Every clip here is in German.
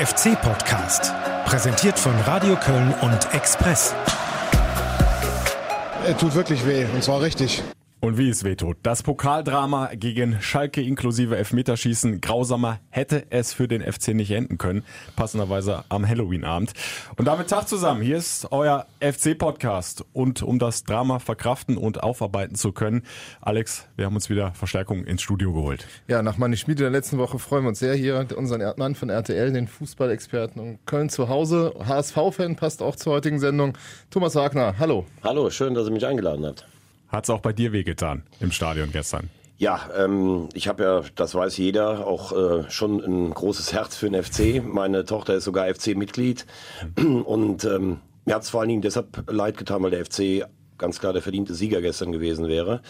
FC-Podcast, präsentiert von Radio Köln und Express. Er tut wirklich weh, und zwar richtig. Und wie es wehtut. Das Pokaldrama gegen Schalke inklusive Elfmeterschießen, grausamer hätte es für den FC nicht enden können. Passenderweise am Halloween-Abend. Und damit Tag zusammen. Hier ist euer FC-Podcast. Und um das Drama verkraften und aufarbeiten zu können, Alex, wir haben uns wieder Verstärkung ins Studio geholt. Ja, nach meiner Schmiede der letzten Woche freuen wir uns sehr hier, unseren Mann von RTL, den Fußballexperten und Köln zu Hause. HSV-Fan passt auch zur heutigen Sendung. Thomas Wagner, hallo. Hallo, schön, dass ihr mich eingeladen habt. Hat es auch bei dir wehgetan im Stadion gestern? Ja, ähm, ich habe ja, das weiß jeder, auch äh, schon ein großes Herz für den FC. Meine Tochter ist sogar FC-Mitglied. Und ähm, mir hat es vor allen Dingen deshalb leid getan, weil der FC ganz klar der verdiente Sieger gestern gewesen wäre.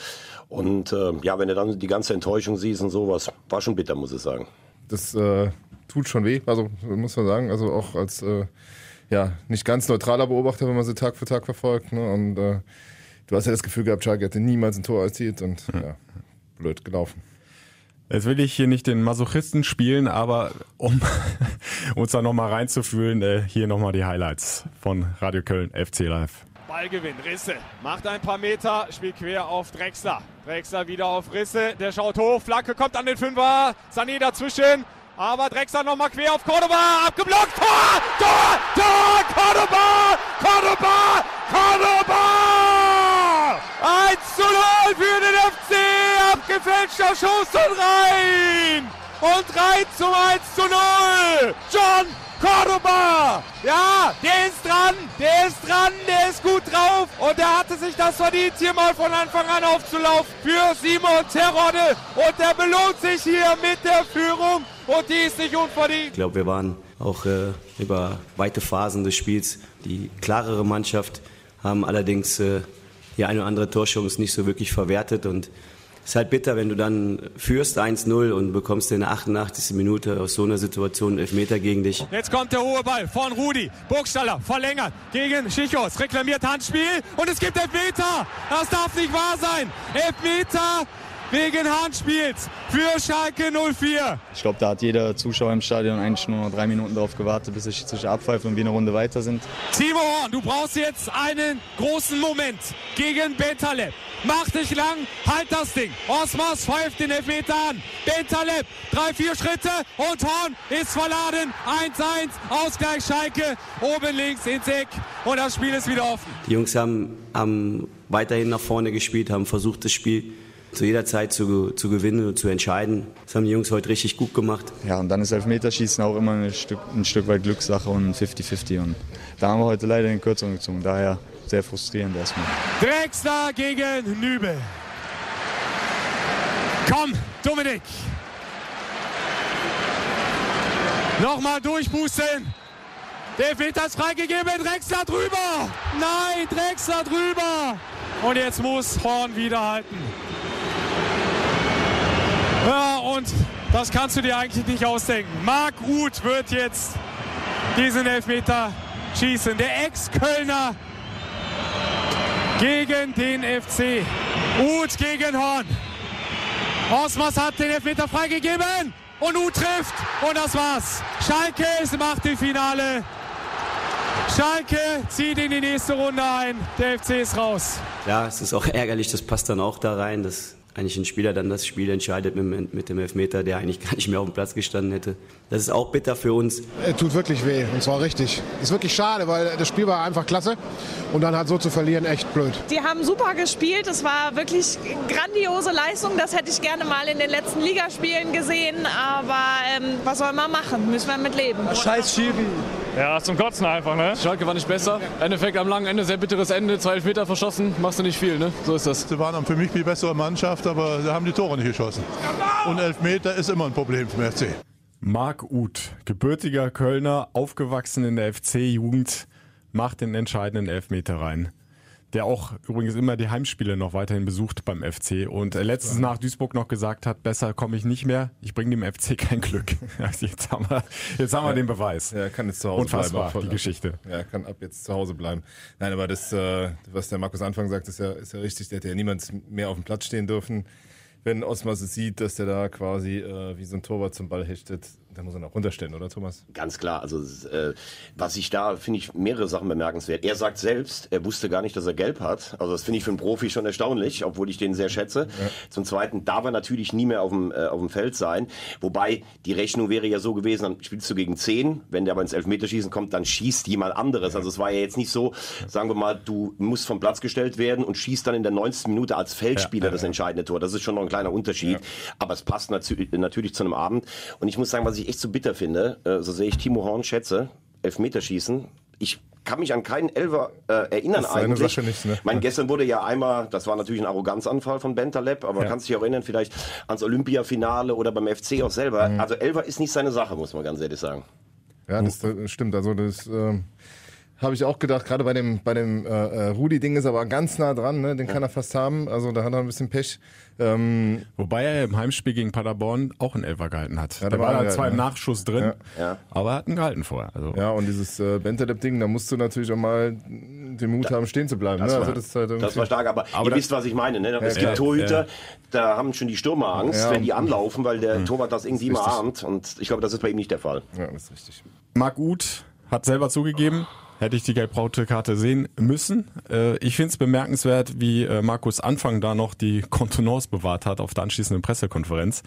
Und äh, ja, wenn du dann die ganze Enttäuschung siehst und sowas, war schon bitter, muss ich sagen. Das äh, tut schon weh, also muss man sagen. Also auch als äh, ja, nicht ganz neutraler Beobachter, wenn man sie Tag für Tag verfolgt. Ne? Und äh, du hast ja das Gefühl gehabt, Schalke hätte niemals ein Tor erzielt und ja, blöd gelaufen. Jetzt will ich hier nicht den Masochisten spielen, aber um uns da nochmal reinzufühlen, äh, hier nochmal die Highlights von Radio Köln FC Live. Ballgewinn, Risse, macht ein paar Meter, spielt quer auf Drexler. Drexler wieder auf Risse, der schaut hoch, Flanke kommt an den Fünfer, Sané dazwischen, aber Drexler nochmal quer auf Cordoba, abgeblockt, Tor, Tor, Tor, Cordoba, Cordoba, Cordoba! 1 zu 0 für den FC, abgefälschter Schuss und rein! Und rein zum 1 zu 0! John Cordoba! Ja, der ist dran, der ist dran, der ist gut drauf und der hatte sich das verdient, hier mal von Anfang an aufzulaufen für Simon Terodde und der belohnt sich hier mit der Führung und die ist nicht unverdient. Ich glaube, wir waren auch äh, über weite Phasen des Spiels die klarere Mannschaft, haben allerdings äh, die eine oder andere Torchance nicht so wirklich verwertet und es ist halt bitter, wenn du dann führst 1-0 und bekommst in der 88. Minute aus so einer Situation Elfmeter gegen dich. Jetzt kommt der hohe Ball von Rudi. Burgstaller verlängert gegen Schichos. Reklamiert Handspiel und es gibt Elfmeter. Das darf nicht wahr sein. Elfmeter wegen Handspiels für Schalke 04. Ich glaube, da hat jeder Zuschauer im Stadion eigentlich nur noch drei Minuten darauf gewartet, bis der Schiedsrichter abpfeift und wir eine Runde weiter sind. Timo Horn, du brauchst jetzt einen großen Moment gegen Bentaleb. Mach dich lang, halt das Ding. Osmas pfeift den Elfmeter an. Bentaleb, drei, vier Schritte und Horn ist verladen. 1-1, Ausgleich Schalke, oben links ins Eck und das Spiel ist wieder offen. Die Jungs haben, haben weiterhin nach vorne gespielt, haben versucht, das Spiel zu jeder Zeit zu, zu gewinnen und zu entscheiden. Das haben die Jungs heute richtig gut gemacht. Ja, und dann ist Elfmeterschießen auch immer ein Stück, ein Stück weit Glückssache und 50-50. Und da haben wir heute leider den Kürzung gezogen. Daher sehr frustrierend erstmal. Drexler gegen Nübel. Komm, Dominik. Nochmal durchboosten. Der Elfmeter ist freigegeben. Drexler drüber. Nein, Drexler drüber. Und jetzt muss Horn wieder halten. Ja, und das kannst du dir eigentlich nicht ausdenken. Marc Uth wird jetzt diesen Elfmeter schießen. Der Ex-Kölner gegen den FC. Uth gegen Horn. Osmas hat den Elfmeter freigegeben und Uth trifft und das war's. Schalke ist im Achtelfinale. Schalke zieht in die nächste Runde ein. Der FC ist raus. Ja, es ist auch ärgerlich, das passt dann auch da rein, dass eigentlich ein Spieler dann das Spiel entscheidet mit, mit, dem Elfmeter, der eigentlich gar nicht mehr auf dem Platz gestanden hätte. Das ist auch bitter für uns. Er tut wirklich weh, und zwar richtig. Ist wirklich schade, weil das Spiel war einfach klasse und dann halt so zu verlieren echt blöd. Die haben super gespielt, es war wirklich grandiose Leistung, das hätte ich gerne mal in den letzten Ligaspielen gesehen, aber ähm, was soll man machen, müssen wir mit leben. Scheiß Schiri. Ja, zum Kotzen einfach, ne? Schalke war nicht besser. Endeffekt am langen Ende, sehr bitteres Ende, zwei Elfmeter verschossen, machst du nicht viel, ne? So ist das. Sie waren für mich die bessere Mannschaft, aber sie haben die Tore nicht geschossen. Und Elfmeter ist immer ein Problem für den FC. Marc Uth, gebürtiger Kölner, aufgewachsen in der FC-Jugend, macht den entscheidenden Elfmeter rein. Der auch übrigens immer die Heimspiele noch weiterhin besucht beim FC und letztens nach Duisburg noch gesagt hat, besser komme ich nicht mehr, ich bringe dem FC kein Glück. Jetzt haben wir, jetzt haben wir den Beweis. Ja, er kann jetzt zu Hause Unfassbar, bleiben. die Geschichte. Ja, er kann ab jetzt zu Hause bleiben. Nein, aber das, äh, was der Markus Anfang sagt, ist ja, ist ja richtig. Der hätte ja niemand mehr auf dem Platz stehen dürfen. wenn Osmas es sieht, dass der da quasi äh, wie so ein Torwart zum Ball hechtet, dann muss er noch runterstellen, oder Thomas? Ganz klar. Also äh, was ich da finde ich mehrere Sachen bemerkenswert. Er sagt selbst, er wusste gar nicht, dass er gelb hat. Also das finde ich für einen Profi schon erstaunlich, obwohl ich den sehr schätze. Ja. Zum Zweiten darf er natürlich nie mehr auf dem äh, auf dem Feld sein. Wobei die Rechnung wäre ja so gewesen, dann spielst du gegen 10, wenn der aber ins Elfmeterschießen kommt, dann schießt jemand anderes. Also es war ja jetzt nicht so, sagen wir mal, du musst vom Platz gestellt werden und schießt dann in der 90. Minute als Feldspieler ja, ja, das entscheidende Tor. Das ist schon noch ein kleiner Unterschied. Aber es passt natürlich, natürlich zu einem Abend. Und ich muss sagen, was ich echt so bitter finde, äh, so sehe ich Timo Horn schätze, Elfmeterschießen. Ich kann mich an keinen Elfer äh, erinnern das ist eigentlich. Sache nicht, ne? Mein gestern wurde ja einmal, das war natürlich ein Arroganzanfall von Bentaleb, aber ja. kannst dich auch erinnern, vielleicht ans Olympiafinale oder beim FC auch selber. Mhm. Also Elfer ist nicht seine Sache, muss man ganz ehrlich sagen. Ja, das, das stimmt. Also das ähm, habe ich auch gedacht, gerade bei dem, bei dem äh, äh, Rudi-Ding ist er aber ganz nah dran, ne? den ja. kann er fast haben. Also da hat er ein bisschen Pech. Ähm, Wobei er im Heimspiel gegen Paderborn auch einen Elfer gehalten hat. Ja, da war er zwar im Nachschuss drin, ja. aber er hat ihn gehalten vorher. Also. Ja, und dieses äh, Bentaleb-Ding, da musst du natürlich auch mal den Mut da, haben, stehen zu bleiben. Das, ne? war, also das, halt das war stark, aber, aber ihr wisst, was ich meine. Ne? Es gibt Torhüter, da haben schon die Stürmer Angst, wenn die anlaufen, weil der mhm. Torwart das irgendwie mal ahnt. Und ich glaube, das ist bei ihm nicht der Fall. Ja, das ist richtig. Marc Uth hat selber zugegeben, hätte ich die gelb-rote Karte sehen müssen. Äh, ich finde es bemerkenswert, wie äh, Markus Anfang da noch die Kontenance bewahrt hat auf der anschließenden Pressekonferenz.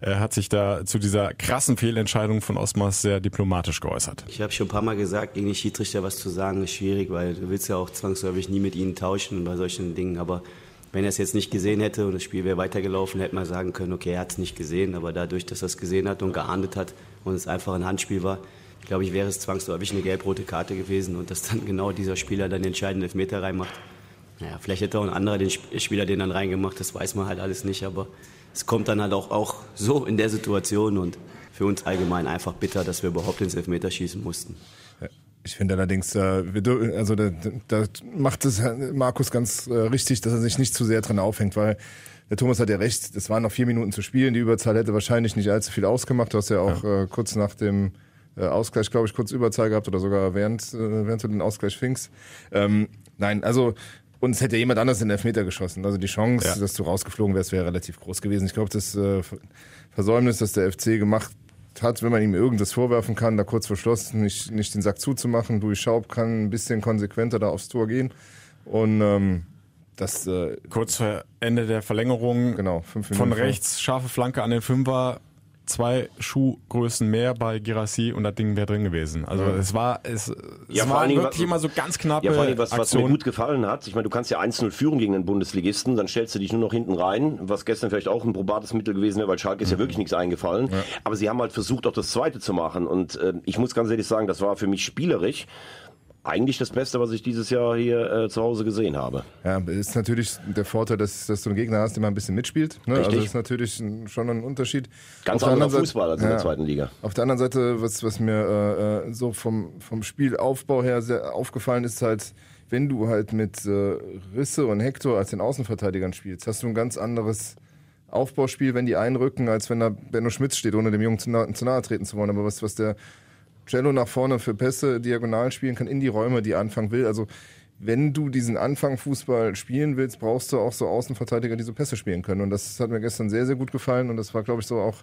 Er hat sich da zu dieser krassen Fehlentscheidung von Osmas sehr diplomatisch geäußert. Ich habe schon ein paar Mal gesagt, gegen die Schiedsrichter was zu sagen ist schwierig, weil du willst ja auch zwangsläufig nie mit ihnen tauschen bei solchen Dingen. Aber wenn er es jetzt nicht gesehen hätte und das Spiel wäre weitergelaufen, hätte man sagen können, okay, er hat es nicht gesehen. Aber dadurch, dass er es gesehen hat und geahndet hat und es einfach ein Handspiel war, glaube ich, wäre es zwangsläufig eine gelb-rote Karte gewesen und dass dann genau dieser Spieler dann den entscheidenden Elfmeter reinmacht. Naja, vielleicht hätte auch ein anderer den Spieler den dann reingemacht, das weiß man halt alles nicht, aber es kommt dann halt auch, auch so in der Situation und für uns allgemein einfach bitter, dass wir überhaupt ins Elfmeter schießen mussten. Ich finde allerdings, äh, also da, da macht es Markus ganz äh, richtig, dass er sich nicht zu sehr dran aufhängt, weil der Thomas hat ja recht, es waren noch vier Minuten zu spielen, die Überzahl hätte wahrscheinlich nicht allzu viel ausgemacht. Du hast ja auch ja. Äh, kurz nach dem äh, Ausgleich, glaube ich, kurz Überzahl gehabt oder sogar während, äh, während du den Ausgleich fingst. Ähm, nein, also uns hätte jemand anders in den Elfmeter geschossen. Also die Chance, ja. dass du rausgeflogen wärst, wäre relativ groß gewesen. Ich glaube, das äh, Versäumnis, das der FC gemacht hat, wenn man ihm irgendwas vorwerfen kann, da kurz vor Schluss nicht, nicht den Sack zuzumachen. Louis Schaub kann ein bisschen konsequenter da aufs Tor gehen. Und ähm, das äh, kurz vor Ende der Verlängerung genau, von rechts scharfe Flanke an den Fünfer zwei Schuhgrößen mehr bei Girassi und das Ding wäre drin gewesen. Also ja. es war es, ja, es war wirklich was, immer so ganz knapp. Ja, vor allem, was, was mir gut gefallen hat, ich meine, du kannst ja 1-0 führen gegen den Bundesligisten, dann stellst du dich nur noch hinten rein, was gestern vielleicht auch ein probates Mittel gewesen wäre, weil Schalke ist ja mhm. wirklich nichts eingefallen. Ja. Aber sie haben halt versucht, auch das Zweite zu machen und äh, ich muss ganz ehrlich sagen, das war für mich spielerisch eigentlich das Beste, was ich dieses Jahr hier äh, zu Hause gesehen habe. Ja, ist natürlich der Vorteil, dass, dass du einen Gegner hast, der mal ein bisschen mitspielt. Ne? Also ist natürlich ein, schon ein Unterschied. Ganz anderer Fußball als in ja, der zweiten Liga. Auf der anderen Seite, was, was mir äh, äh, so vom, vom Spielaufbau her sehr aufgefallen ist, halt, wenn du halt mit äh, Risse und Hector als den Außenverteidigern spielst, hast du ein ganz anderes Aufbauspiel, wenn die einrücken, als wenn da Benno Schmitz steht, ohne dem Jungen zu, na, zu nahe treten zu wollen. Aber was, was der Cello nach vorne für Pässe diagonal spielen kann in die Räume, die er anfangen will. Also wenn du diesen Anfang Fußball spielen willst, brauchst du auch so Außenverteidiger, die so Pässe spielen können. Und das hat mir gestern sehr, sehr gut gefallen. Und das war, glaube ich, so auch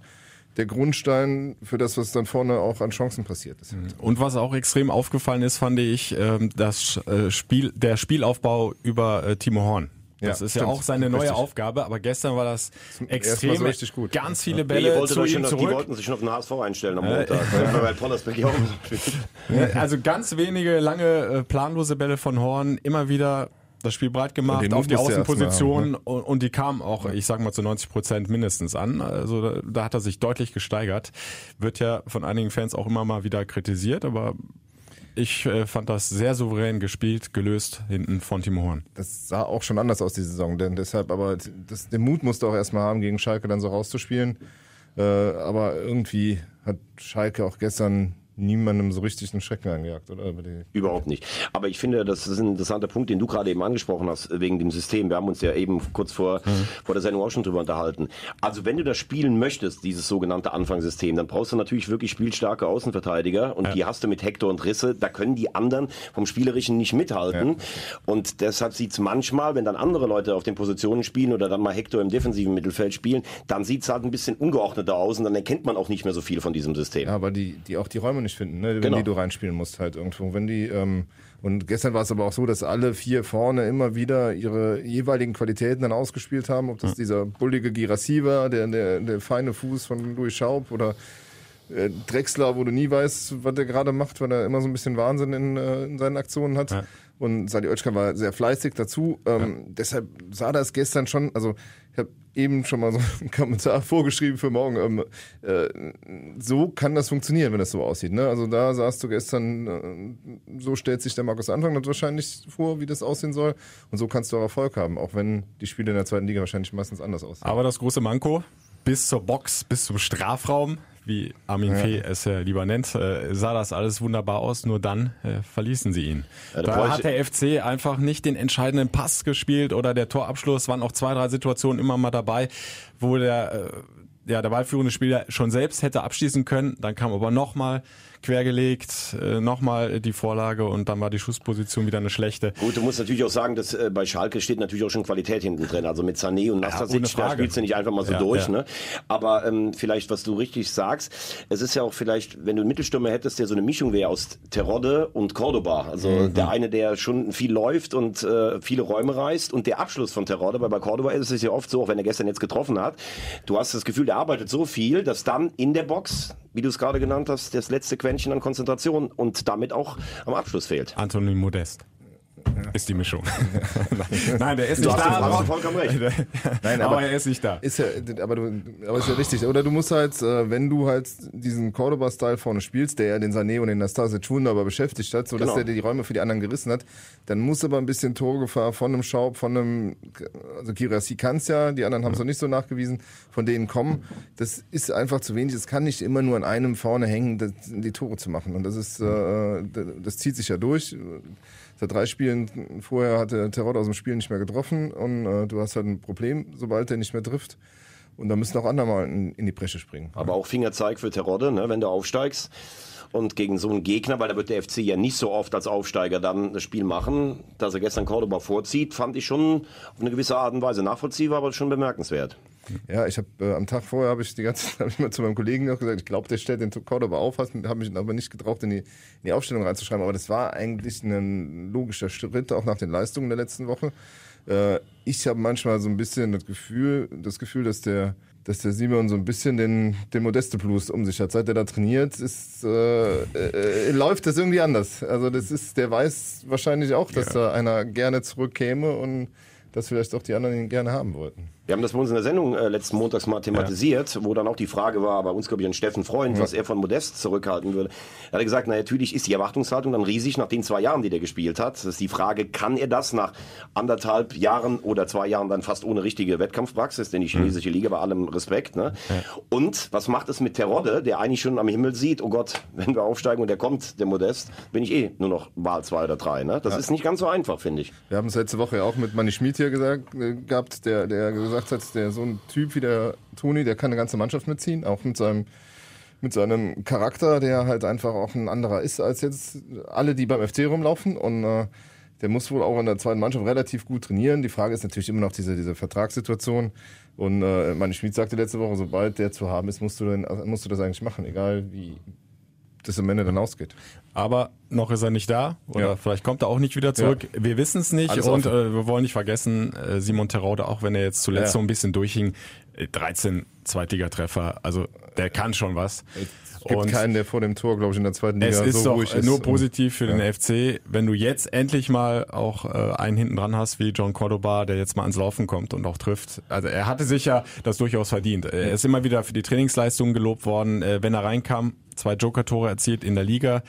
der Grundstein für das, was dann vorne auch an Chancen passiert ist. Und was auch extrem aufgefallen ist, fand ich, ähm, das äh, Spiel, der Spielaufbau über äh, Timo Horn. Das ja, ist stimmt. ja auch seine neue richtig. Aufgabe, aber gestern war das extrem so richtig gut. Ganz viele Bälle nee, zu ihm zurück. Die wollten sich schon auf den HSV einstellen am Montag, äh, Also ganz wenige lange äh, planlose Bälle von Horn, immer wieder das Spiel breit gemacht auf die Außenposition haben, ne? und, und, die kamen auch, ich sag mal zu 90 Prozent mindestens an. Also da, da hat er sich deutlich gesteigert. Wird ja von einigen Fans auch immer mal wieder kritisiert, aber ich äh, fand das sehr souverän gespielt, gelöst hinten von Timo Horn. Das sah auch schon anders aus die Saison, denn deshalb, aber das, den Mut musste auch erstmal haben, gegen Schalke dann so rauszuspielen. Äh, aber irgendwie hat Schalke auch gestern niemandem so richtig einen Schrecken eingejagt, oder? Überhaupt nicht. Aber ich finde, das ist ein interessanter Punkt, den du gerade eben angesprochen hast, wegen dem System. Wir haben uns ja eben kurz vor, mhm. vor der Sendung auch schon drüber unterhalten. Also wenn du das spielen möchtest, dieses sogenannte Anfangssystem, dann brauchst du natürlich wirklich spielstarke Außenverteidiger und ja. die hast du mit Hector und Risse. Da können die anderen vom Spielerischen nicht mithalten. Ja. Und deshalb sieht es manchmal, wenn dann andere Leute auf den Positionen spielen oder dann mal Hector im defensiven Mittelfeld spielen, dann sieht es halt ein bisschen ungeordneter aus und dann erkennt man auch nicht mehr so viel von diesem System. Ja, aber die, die auch die Räume nicht finden, ne? wenn genau. die du reinspielen musst halt irgendwo. Wenn die ähm, und gestern war es aber auch so, dass alle vier vorne immer wieder ihre jeweiligen Qualitäten dann ausgespielt haben. Ob das ja. dieser bullige Girassi war, der, der, der feine Fuß von Louis Schaub oder äh, Drexler, wo du nie weißt, was der gerade macht, weil er immer so ein bisschen Wahnsinn in, äh, in seinen Aktionen hat. Ja. Und Sadi Özcan war sehr fleißig dazu. Ähm, ja. Deshalb sah das gestern schon, also ich habe eben schon mal so einen Kommentar vorgeschrieben für morgen. Ähm, äh, so kann das funktionieren, wenn das so aussieht. Ne? Also da sahst du gestern, äh, so stellt sich der Markus Anfang wahrscheinlich vor, wie das aussehen soll. Und so kannst du auch Erfolg haben, auch wenn die Spiele in der zweiten Liga wahrscheinlich meistens anders aussehen. Aber das große Manko, bis zur Box, bis zum Strafraum, wie Armin ja. Fee es ja lieber nennt, äh, sah das alles wunderbar aus, nur dann äh, verließen sie ihn. Ja, da, hat der FC einfach nicht den entscheidenden Pass gespielt oder der Torabschluss, waren auch zwei, drei Situationen immer mal dabei, wo der, äh, ja, der ballführende Spieler schon selbst hätte abschließen können, dann kam aber nochmal quergelegt, äh, nochmal die Vorlage und dann war die Schussposition wieder eine schlechte. Gut, du musst natürlich auch sagen, dass äh, bei Schalke steht natürlich auch schon Qualität hinten drin. Also mit Sané und Nastasic, ja, da spielst du nicht einfach mal so ja, durch. Ja. Ne? Aber ähm, vielleicht, was du richtig sagst, es ist ja auch vielleicht, wenn du einen Mittelstürmer hättest, der so eine Mischung wäre aus Terodde und Cordoba. Also mhm. der eine, der schon viel läuft und äh, viele Räume reißt und der Abschluss von Terodde, weil bei Cordoba ist es ja oft so, auch wenn er gestern jetzt getroffen hat, du hast das Gefühl, der arbeitet so viel, dass dann in der Box, wie du es gerade genannt hast, das letzte Quäntchen an Konzentration und damit auch am Abschluss fehlt. Anthony Modest. Ist die Mischung. Nein, der ist du nicht da. Aber, vollkommen recht. Nein, aber, aber, er ist nicht da. Ist ja, aber, du, aber ist ja richtig. Oder du musst halt, äh, wenn du halt diesen Cordoba-Style vorne spielst, der ja den Sané und den Nastase wunderbar beschäftigt hat, sodass genau. er die Räume für die anderen gerissen hat, dann muss aber ein bisschen Torgefahr von einem Schaub, von einem, also Kirasi kann es ja, die anderen haben es noch nicht so nachgewiesen, von denen kommen. Das ist einfach zu wenig. Es kann nicht immer nur an einem vorne hängen, die Tore zu machen. Und das ist, äh, das zieht sich ja durch seit drei Spielen vorher hat der Terror aus dem Spiel nicht mehr getroffen und äh, du hast halt ein Problem, sobald er nicht mehr trifft. Und da müssen auch andere mal in, in die Bresche springen. Aber auch Fingerzeig für Terodde, ne, wenn du aufsteigst und gegen so einen Gegner, weil da wird der FC ja nicht so oft als Aufsteiger dann das Spiel machen, dass er gestern Cordoba vorzieht, fand ich schon auf eine gewisse Art und Weise nachvollziehbar, aber schon bemerkenswert. Ja, ich habe äh, am Tag vorher habe ich die ganze habe ich mal zu meinem Kollegen noch gesagt, ich glaube, der stellt den Cordoba auf, habe mich aber nicht getraut, in die, in die Aufstellung reinzuschreiben. Aber das war eigentlich ein logischer Schritt, auch nach den Leistungen der letzten Woche. Äh, ich habe manchmal so ein bisschen das Gefühl, das Gefühl, dass der dass der Simon so ein bisschen den, den Modeste Blues um sich hat. Seit er da trainiert, ist, äh, äh, läuft das irgendwie anders. Also das ist, der weiß wahrscheinlich auch, dass ja. da einer gerne zurückkäme und dass vielleicht auch die anderen ihn gerne haben wollten. Wir haben das bei uns in der Sendung äh, letzten Montags mal thematisiert, ja. wo dann auch die Frage war, bei uns glaube ich ein Steffen Freund, ja. was er von Modest zurückhalten würde. Er hat gesagt, na natürlich ist die Erwartungshaltung dann riesig nach den zwei Jahren, die der gespielt hat. Das ist die Frage, kann er das nach anderthalb Jahren oder zwei Jahren dann fast ohne richtige Wettkampfpraxis, denn die chinesische Liga bei allem Respekt. Ne? Ja. Und was macht es mit Terodde, der eigentlich schon am Himmel sieht, oh Gott, wenn wir aufsteigen und der kommt, der Modest, bin ich eh nur noch Wahl zwei oder drei. Ne? Das ist nicht ganz so einfach, finde ich. Wir haben es letzte Woche auch mit Manni Schmid hier gesagt, äh, gehabt, der, der gesagt gesagt hat, der so ein Typ wie der Toni, der kann eine ganze Mannschaft mitziehen, auch mit seinem mit seinem Charakter, der halt einfach auch ein anderer ist als jetzt alle, die beim FC rumlaufen und äh, der muss wohl auch in der zweiten Mannschaft relativ gut trainieren. Die Frage ist natürlich immer noch diese, diese Vertragssituation. Und äh, meine Schmied sagte letzte Woche, sobald der zu haben ist, musst du, dann, musst du das eigentlich machen, egal wie das am Ende dann ausgeht. Aber noch ist er nicht da oder ja. vielleicht kommt er auch nicht wieder zurück. Ja. Wir wissen es nicht Alles und äh, wir wollen nicht vergessen, äh, Simon Terode, auch wenn er jetzt zuletzt ja. so ein bisschen durchhing, 13 äh, Zweitligatreffer, also der kann schon was. Es gibt und keinen, der vor dem Tor, glaube ich, in der zweiten Liga es ist so ruhig ist. nur positiv für den FC, wenn du jetzt endlich mal auch äh, einen hinten dran hast, wie John Cordoba, der jetzt mal ans Laufen kommt und auch trifft. Also er hatte sich ja das durchaus verdient. Er ist immer wieder für die Trainingsleistungen gelobt worden. Äh, wenn er reinkam, zwei Joker-Tore erzielt in der Liga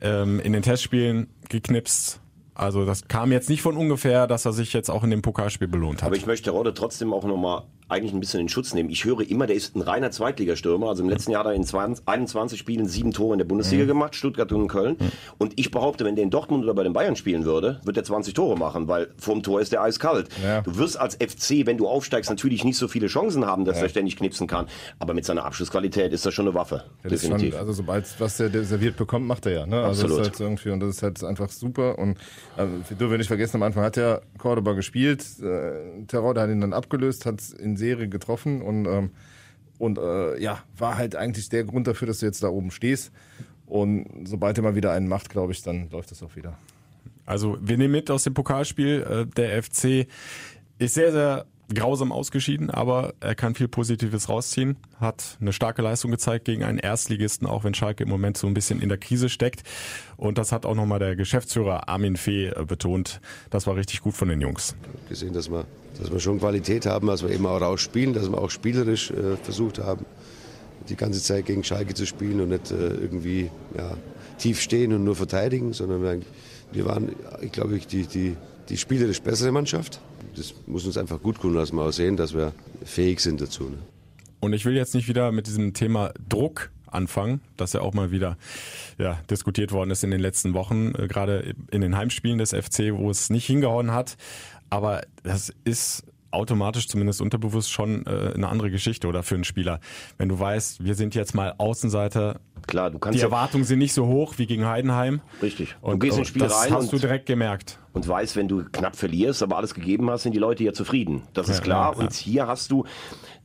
ähm, in den Testspielen geknipst. Also das kam jetzt nicht von ungefähr, dass er sich jetzt auch in dem Pokalspiel belohnt hat. Aber ich möchte Rode trotzdem auch nochmal eigentlich ein bisschen in Schutz nehmen. Ich höre immer, der ist ein reiner Zweitligastürmer. Also im letzten Jahr hat er in 20, 21 Spielen sieben Tore in der Bundesliga Mhm. gemacht, Stuttgart und Köln. Und ich behaupte, wenn der in Dortmund oder bei den Bayern spielen würde, wird er 20 Tore machen, weil vorm Tor ist der eiskalt. Ja. Du wirst als FC, wenn du aufsteigst, natürlich nicht so viele Chancen haben, dass Ja. er ständig knipsen kann. Aber mit seiner Abschlussqualität ist das schon eine Waffe. Ja, das ist schon, also sobald was der, serviert bekommt, macht er ja. Ne? Also Absolut. das ist halt irgendwie und das ist halt einfach super. Und äh, wir dürfen nicht vergessen, am Anfang hat ja Cordoba gespielt, äh, Terror, der hat ihn dann abgelöst, hat in Serie getroffen und ähm, und äh, ja, war halt eigentlich der Grund dafür, dass du jetzt da oben stehst. Und sobald er mal wieder einen macht, glaube ich, dann läuft das auch wieder. Also wir nehmen mit aus dem Pokalspiel, äh, der FC ist sehr, sehr grausam ausgeschieden, aber er kann viel Positives rausziehen, hat eine starke Leistung gezeigt gegen einen Erstligisten, auch wenn Schalke im Moment so ein bisschen in der Krise steckt. Und das hat auch nochmal der Geschäftsführer Armin Fee äh, betont. Das war richtig gut von den Jungs. gesehen, dass wir, dass wir schon Qualität haben, dass wir eben auch rausspielen, dass wir auch spielerisch äh, versucht haben, die ganze Zeit gegen Schalke zu spielen und nicht äh, irgendwie ja, tief stehen und nur verteidigen, sondern wir, wir waren, ich glaube, die, die, die spielerisch bessere Mannschaft. Das muss uns einfach gut tun, dass wir auch sehen, dass wir fähig sind dazu. Ne? Und ich will jetzt nicht wieder mit diesem Thema Druck anfangen, das ja auch mal wieder ja, diskutiert worden ist in den letzten Wochen, äh, gerade in den Heimspielen des FC, wo es nicht hingehauen hat. Aber das ist automatisch, zumindest unterbewusst, schon äh, eine andere Geschichte oder für einen Spieler. Wenn du weißt, wir sind jetzt mal Außenseiter, Klar, du kannst die ja- Erwartungen sind nicht so hoch wie gegen Heidenheim. Richtig. Und, du gehst ins Spiel das rein hast und du direkt gemerkt. und weißt, wenn du knapp verlierst, aber alles gegeben hast, sind die Leute ja zufrieden. Das ist Ja, klar. ja, ja. Und hier hast du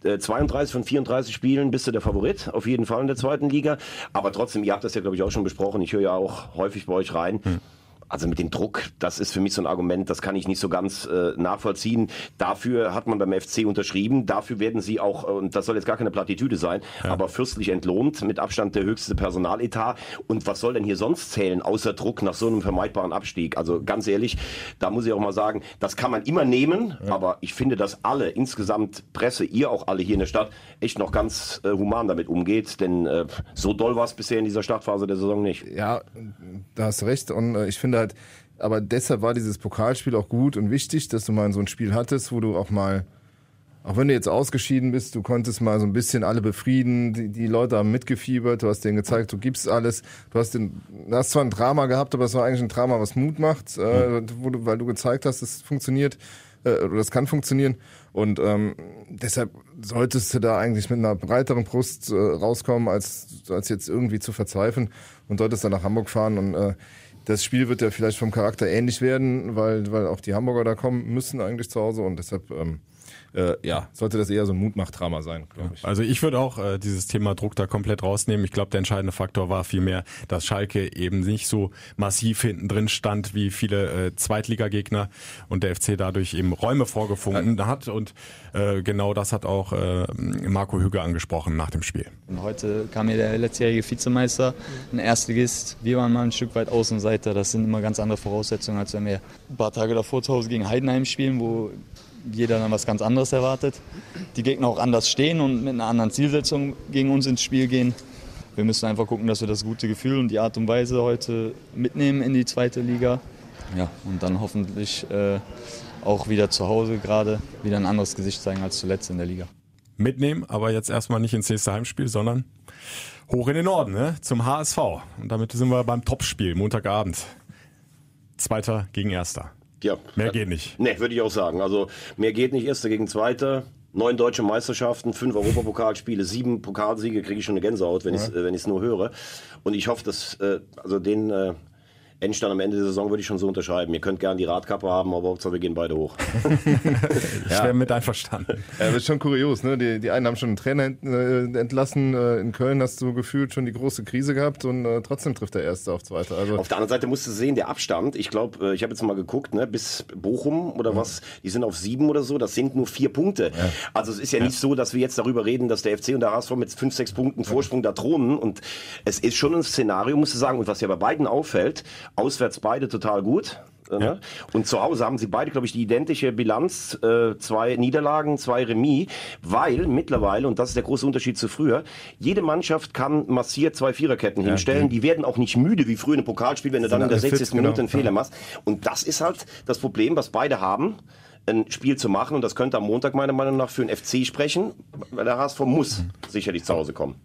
äh, 32 von 34 Spielen bist du der Favorit, auf jeden Fall in der zweiten Liga. Aber trotzdem, ihr habt das ja, glaube ich, auch schon besprochen. Ich höre ja auch häufig bei euch rein. Hm. Also mit dem Druck, das ist für mich so ein Argument, das kann ich nicht so ganz äh, nachvollziehen. Dafür hat man beim FC unterschrieben, dafür werden sie auch, äh, und das soll jetzt gar keine Plattitüde sein, aber fürstlich entlohnt, mit Abstand der höchste Personaletat. Und was soll denn hier sonst zählen, außer Druck nach so einem vermeidbaren Abstieg? Also ganz ehrlich, da muss ich auch mal sagen, das kann man immer nehmen, aber ich finde, dass alle, insgesamt Presse, ihr auch alle hier in der Stadt, echt noch ganz äh, human damit umgeht, denn äh, so doll war es bisher in dieser Startphase der Saison nicht. Ja, da hast du recht. Und äh, ich finde halt, aber deshalb war dieses Pokalspiel auch gut und wichtig, dass du mal so ein Spiel hattest, wo du auch mal, auch wenn du jetzt ausgeschieden bist, du konntest mal so ein bisschen alle befrieden. Die, die Leute haben mitgefiebert, du hast denen gezeigt, du gibst alles. Du hast, den, du hast zwar ein Drama gehabt, aber es war eigentlich ein Drama, was Mut macht, äh, du, weil du gezeigt hast, es funktioniert äh, oder das kann funktionieren. Und ähm, deshalb solltest du da eigentlich mit einer breiteren Brust äh, rauskommen, als, als jetzt irgendwie zu verzweifeln und solltest dann nach Hamburg fahren. Und äh, das Spiel wird ja vielleicht vom Charakter ähnlich werden, weil, weil auch die Hamburger da kommen müssen eigentlich zu Hause und deshalb ähm, äh, ja, sollte das eher so ein Mutmachdrama sein, glaube ich. Also ich würde auch äh, dieses Thema Druck da komplett rausnehmen. Ich glaube, der entscheidende Faktor war vielmehr, dass Schalke eben nicht so massiv hinten drin stand wie viele äh, Zweitligagegner und der FC dadurch eben Räume vorgefunden hat. Und äh, genau das hat auch äh, Marco Hüge angesprochen nach dem Spiel. Und heute kam hier der letztjährige Vizemeister, ein Erstligist. Wir waren mal ein Stück weit Außenseiter. Das sind immer ganz andere Voraussetzungen, als wenn wir ein paar Tage davor zu Hause gegen Heidenheim spielen, wo jeder dann was ganz anderes erwartet. Die Gegner auch anders stehen und mit einer anderen Zielsetzung gegen uns ins Spiel gehen. Wir müssen einfach gucken, dass wir das gute Gefühl und die Art und Weise heute mitnehmen in die zweite Liga. Ja, und dann hoffentlich äh, auch wieder zu Hause gerade wieder ein anderes Gesicht zeigen als zuletzt in der Liga. Mitnehmen, aber jetzt erstmal nicht ins nächste Heimspiel, sondern hoch in den Norden, ne? zum HSV. Und damit sind wir beim Topspiel, Montagabend. Zweiter gegen Erster. Ja. Mehr geht nicht. Ne, würde ich auch sagen. Also mehr geht nicht. Erster gegen Zweiter. Neun deutsche Meisterschaften, fünf Europapokalspiele, sieben Pokalsiege, kriege ich schon eine Gänsehaut, wenn Ja. ich es ich's nur höre. Und ich hoffe, dass äh, also den äh, Endstand am Ende der Saison würde ich schon so unterschreiben. Ihr könnt gerne die Radkappe haben, aber Hauptsache wir gehen beide hoch. Ich wäre mit einverstanden. Ja, das ist schon kurios, ne? Die, die einen haben schon einen Trainer ent, äh, entlassen. Äh, in Köln hast du gefühlt schon die große Krise gehabt und äh, trotzdem trifft der Erste auf Zweite. Also Auf der anderen Seite musst du sehen, der Abstand, ich glaube, ich habe jetzt mal geguckt, ne, bis Bochum oder was, die sind auf sieben oder so, das sind nur vier Punkte. Also es ist ja, nicht so, dass wir jetzt darüber reden, dass der FC und der HSV mit fünf, sechs Punkten Vorsprung da thronen und es ist schon ein Szenario, musst du sagen, und was ja bei beiden auffällt, auswärts beide total gut. äh, Ne? Und zu Hause haben sie beide, glaube ich, die identische Bilanz, äh, zwei Niederlagen, zwei Remis, weil mittlerweile, und das ist der große Unterschied zu früher, jede Mannschaft kann massiert zwei Viererketten hinstellen, die werden auch nicht müde wie früher in einem Pokalspiel, wenn du dann in der alle fit, 60. Minute genau. einen Fehler machst. Und das ist halt das Problem, was beide haben. ein Spiel zu machen. Und das könnte am Montag meiner Meinung nach für den FC sprechen, weil der HSV muss sicherlich zu Hause kommen.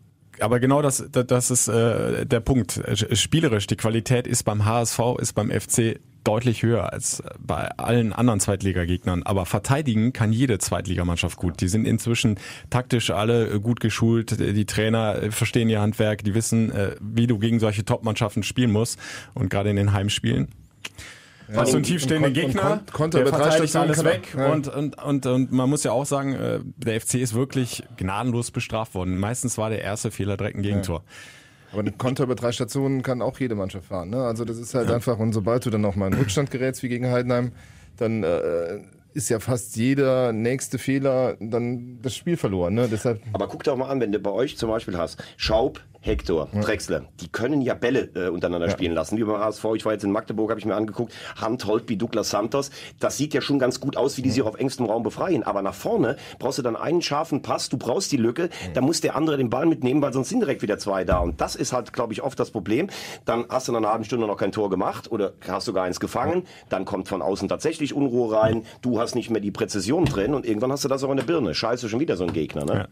Aber genau das, das ist äh, der Punkt. Spielerisch, die Qualität ist beim HSV, ist beim FC deutlich höher als bei allen anderen Zweitligagegnern. Aber verteidigen kann jede Zweitligamannschaft gut. Die sind inzwischen taktisch alle äh, gut geschult. Die Trainer äh, verstehen ihr Handwerk. Die wissen, äh, wie du gegen solche Top-Mannschaften spielen musst. Und gerade in den Heimspielen. Ja, Hast du einen und- tiefstehenden und Kon- Gegner, der drei verteidigt Stationen alles kann weg ja. und, und, und, und man muss ja auch sagen, äh, der FC ist wirklich gnadenlos bestraft worden. Meistens war der erste Fehler direkt ein Gegentor. Aber eine Konter über drei Stationen kann auch jede Mannschaft fahren. Ne? Also das ist halt einfach, und sobald du dann noch mal in Rückstand gerätst, wie gegen Heidenheim, dann äh, ist ja fast jeder nächste Fehler dann das Spiel verloren. Ne? Deshalb Aber guck doch mal an, wenn du bei euch zum Beispiel hast, Schaub, Hector, Drexler, die können ja Bälle äh, untereinander spielen lassen. Wie beim HSV, ich war jetzt in Magdeburg, habe ich mir angeguckt, Hand, Holtby, Douglas Santos, das sieht ja schon ganz gut aus, wie die sich auf engstem Raum befreien. Aber nach vorne brauchst du dann einen scharfen Pass, du brauchst die Lücke, da muss der andere den Ball mitnehmen, weil sonst sind direkt wieder zwei da. Und das ist halt, glaube ich, oft das Problem. Dann hast du nach einer halben Stunde noch kein Tor gemacht oder hast sogar eins gefangen, dann kommt von außen tatsächlich Unruhe rein, du hast nicht mehr die Präzision drin und irgendwann hast du das auch in der Birne. Scheiße, schon wieder so ein Gegner. Ne?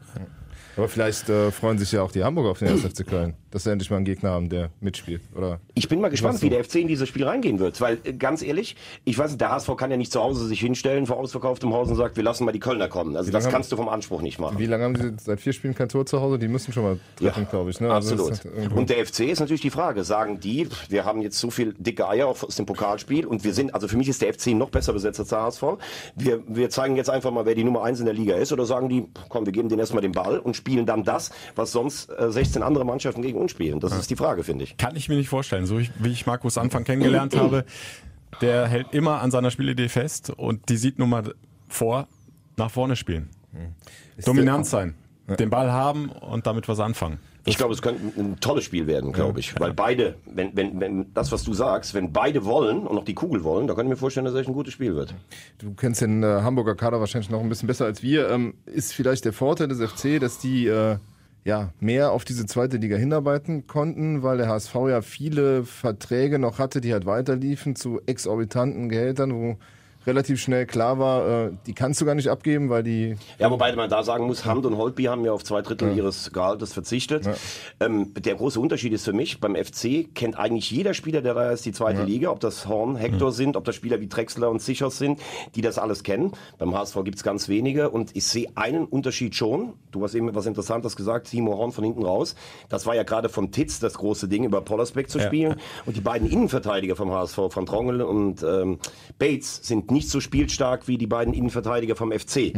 Aber vielleicht äh, freuen sich ja auch die Hamburger auf den 1. FC Köln, dass sie endlich mal einen Gegner haben, der mitspielt. Oder Ich bin mal gespannt, Was wie so? der FC in dieses Spiel reingehen wird. Weil, äh, ganz ehrlich, ich weiß nicht, der HSV kann ja nicht zu Hause sich hinstellen vor ausverkauftem Haus und sagt, wir lassen mal die Kölner kommen. Also das kannst du vom Anspruch nicht machen. Wie lange haben sie seit vier Spielen kein Tor zu Hause? Die müssen schon mal treffen, glaube ich. Ne? Also Absolut. halt und der FC ist natürlich die Frage, sagen die, wir haben jetzt so viel dicke Eier aus dem Pokalspiel und wir sind, also für mich ist der FC noch besser besetzt als der HSV. Wir, wir zeigen jetzt einfach mal, wer die Nummer eins in der Liga ist oder sagen die, komm, wir geben denen erstmal den Ball und spielen dann das, was sonst äh, 16 andere Mannschaften gegen uns spielen. Das ist die Frage, finde ich. Kann ich mir nicht vorstellen. So wie ich Markus Anfang kennengelernt habe, der hält immer an seiner Spielidee fest und die sieht nun mal vor, nach vorne spielen. Dominant sein. Den Ball haben und damit was anfangen. Ich glaube, es könnte ein tolles Spiel werden, glaube ich. Weil beide, wenn, wenn, wenn das, was du sagst, wenn beide wollen und noch die Kugel wollen, dann kann ich mir vorstellen, dass es echt ein gutes Spiel wird. Du kennst den äh, Hamburger Kader wahrscheinlich noch ein bisschen besser als wir. Ähm, ist vielleicht der Vorteil des FC, dass die äh, ja mehr auf diese zweite Liga hinarbeiten konnten, weil der HSV ja viele Verträge noch hatte, die halt weiterliefen zu exorbitanten Gehältern, wo relativ schnell klar war, äh, die kannst du gar nicht abgeben, weil die Ja, wobei man da sagen muss, Hand und Holtby haben ja auf zwei Drittel ihres Gehaltes verzichtet. Ähm, der große Unterschied ist für mich, beim FC kennt eigentlich jeder Spieler, der da ist, die zweite Liga, ob das Horn, Hector sind, ob das Spieler wie Drexler und Sichers sind, die das alles kennen. Beim HSV gibt's ganz wenige und ich sehe einen Unterschied schon. Du hast eben was Interessantes gesagt, Timo Horn von hinten raus. Das war ja gerade von Titz das große Ding, über Pollersbeck zu Ja. spielen. Und die beiden Innenverteidiger vom HSV, von Trongel und ähm, Bates, sind nicht so spielstark wie die beiden Innenverteidiger vom FC.